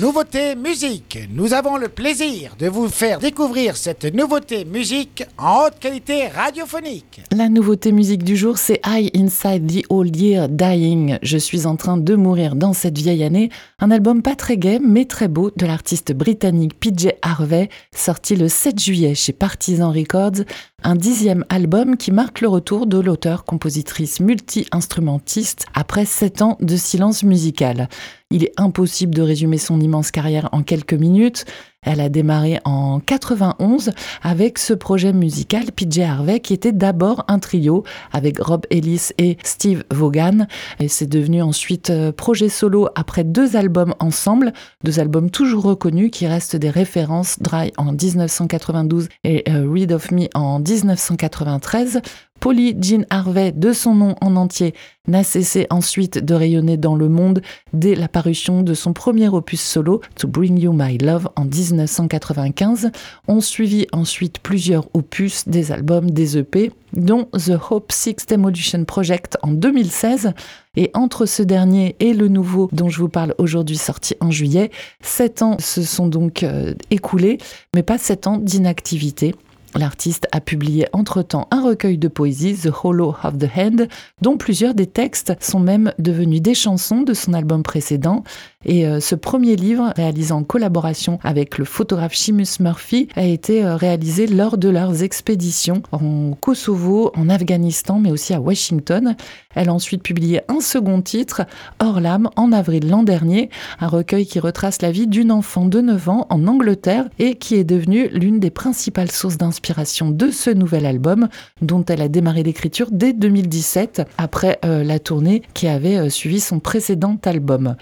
Nouveauté musique. Nous avons le plaisir de vous faire découvrir cette nouveauté musique en haute qualité radiophonique. La nouveauté musique du jour, c'est I Inside the Old Year Dying. Je suis en train de mourir dans cette vieille année. Un album pas très gai, mais très beau de l'artiste britannique PJ Harvey, sorti le 7 juillet chez Partisan Records. Un dixième album qui marque le retour de l'auteur-compositrice multi-instrumentiste après sept ans de silence musical. Il est impossible de résumer son carrière en quelques minutes. Elle a démarré en 91 avec ce projet musical PJ Harvey qui était d'abord un trio avec Rob Ellis et Steve Vaughan et c'est devenu ensuite euh, projet solo après deux albums ensemble, deux albums toujours reconnus qui restent des références Dry en 1992 et euh, Read of Me en 1993. Polly Jean Harvey, de son nom en entier, n'a cessé ensuite de rayonner dans le monde dès la parution de son premier opus solo, To Bring You My Love, en 1995. On suivit ensuite plusieurs opus, des albums, des EP, dont The Hope Six Demolition Project en 2016. Et entre ce dernier et le nouveau dont je vous parle aujourd'hui sorti en juillet, sept ans se sont donc euh, écoulés, mais pas sept ans d'inactivité. L'artiste a publié entre-temps un recueil de poésie, The Hollow of the Hand, dont plusieurs des textes sont même devenus des chansons de son album précédent. Et euh, ce premier livre, réalisé en collaboration avec le photographe Seamus Murphy, a été euh, réalisé lors de leurs expéditions en Kosovo, en Afghanistan, mais aussi à Washington. Elle a ensuite publié un second titre, Hors l'âme, en avril l'an dernier, un recueil qui retrace la vie d'une enfant de 9 ans en Angleterre et qui est devenue l'une des principales sources d'inspiration de ce nouvel album, dont elle a démarré l'écriture dès 2017, après euh, la tournée qui avait suivi son précédent album.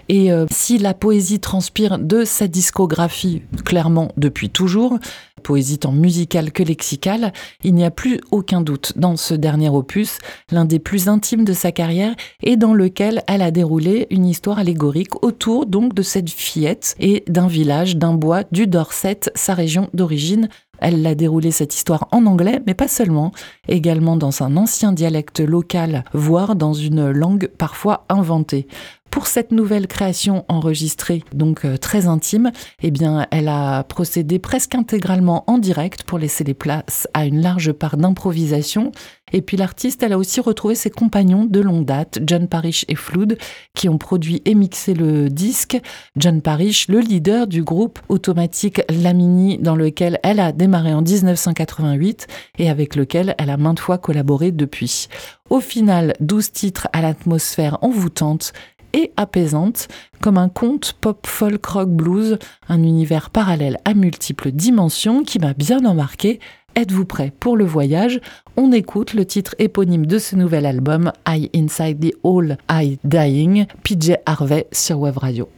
La poésie transpire de sa discographie clairement depuis toujours, poésie tant musicale que lexicale, il n'y a plus aucun doute dans ce dernier opus, l'un des plus intimes de sa carrière et dans lequel elle a déroulé une histoire allégorique autour donc de cette fillette et d'un village, d'un bois, du Dorset, sa région d'origine. Elle l'a déroulé cette histoire en anglais, mais pas seulement, également dans un ancien dialecte local, voire dans une langue parfois inventée. Pour cette nouvelle création enregistrée, donc euh, très intime, eh bien, elle a procédé presque intégralement en direct pour laisser les places à une large part d'improvisation. Et puis l'artiste, elle a aussi retrouvé ses compagnons de longue date, John Parrish et Flood, qui ont produit et mixé le disque. John Parrish, le leader du groupe automatique Lamini, dans lequel elle a démarré en 1988 et avec lequel elle a maintes fois collaboré depuis. Au final, 12 titres à l'atmosphère envoûtante et apaisante, comme un conte pop folk rock blues, un univers parallèle à multiples dimensions qui m'a bien embarqué. Êtes-vous prêt pour le voyage? On écoute le titre éponyme de ce nouvel album, I Inside the All I Dying, PJ Harvey sur Web Radio.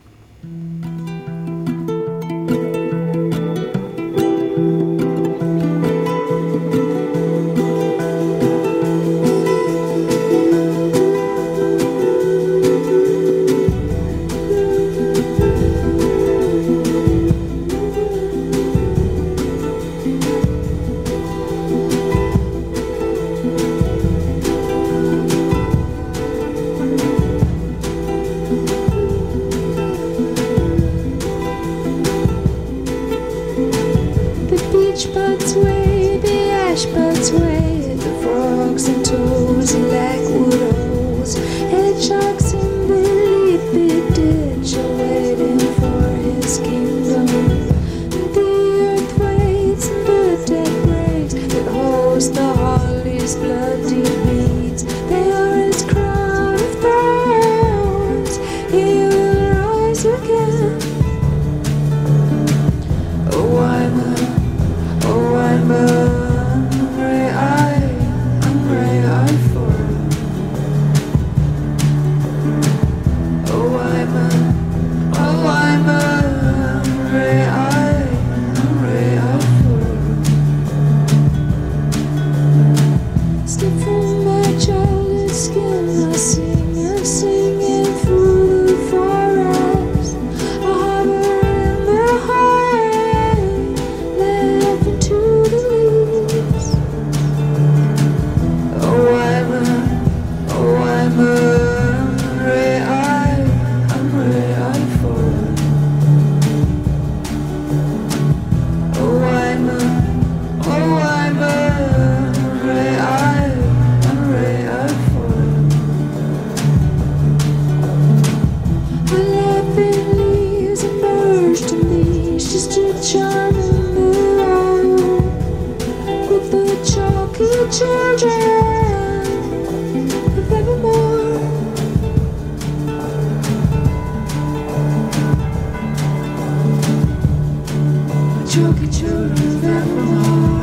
Chalky children of evermore.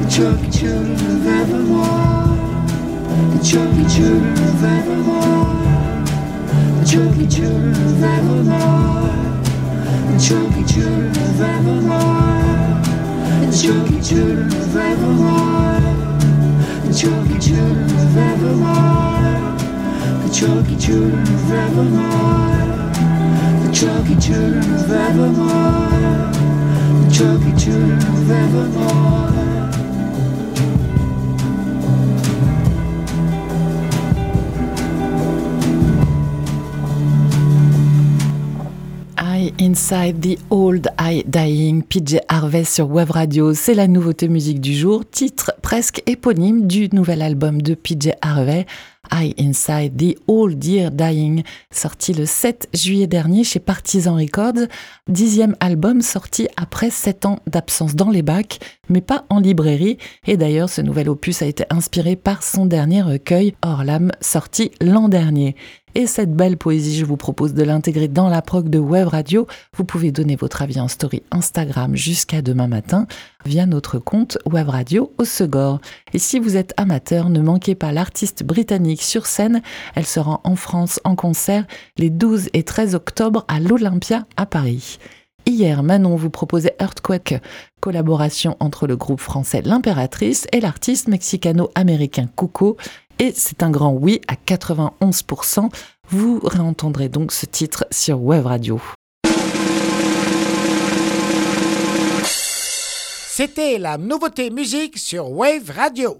The chalky children of evermore. The chalky children of evermore. The chalky children of evermore. The chalky children of evermore. The chalky children of evermore. The chalky children of evermore. The chalky children of evermore. The chalky children of evermore. Eye Inside the Old Eye Dying, PJ Harvey sur Web Radio, c'est la nouveauté musique du jour, titre presque éponyme du nouvel album de PJ Harvey, Eye Inside the Old Year Dying, sorti le 7 juillet dernier chez Partisan Records, dixième album sorti après sept ans d'absence dans les bacs, mais pas en librairie, et d'ailleurs ce nouvel opus a été inspiré par son dernier recueil, Orlam, sorti l'an dernier. Et cette belle poésie, je vous propose de l'intégrer dans la prog de Web Radio. Vous pouvez donner votre avis en story Instagram jusqu'à demain matin via notre compte Web Radio au Segor. Et si vous êtes amateur, ne manquez pas l'artiste britannique sur scène. Elle sera en France en concert les 12 et 13 octobre à l'Olympia à Paris. Hier, Manon vous proposait Earthquake, collaboration entre le groupe français L'Impératrice et l'artiste mexicano-américain Coco. C'est un grand oui à 91%. Vous réentendrez donc ce titre sur Web Radio. C'était la nouveauté musique sur Wave Radio.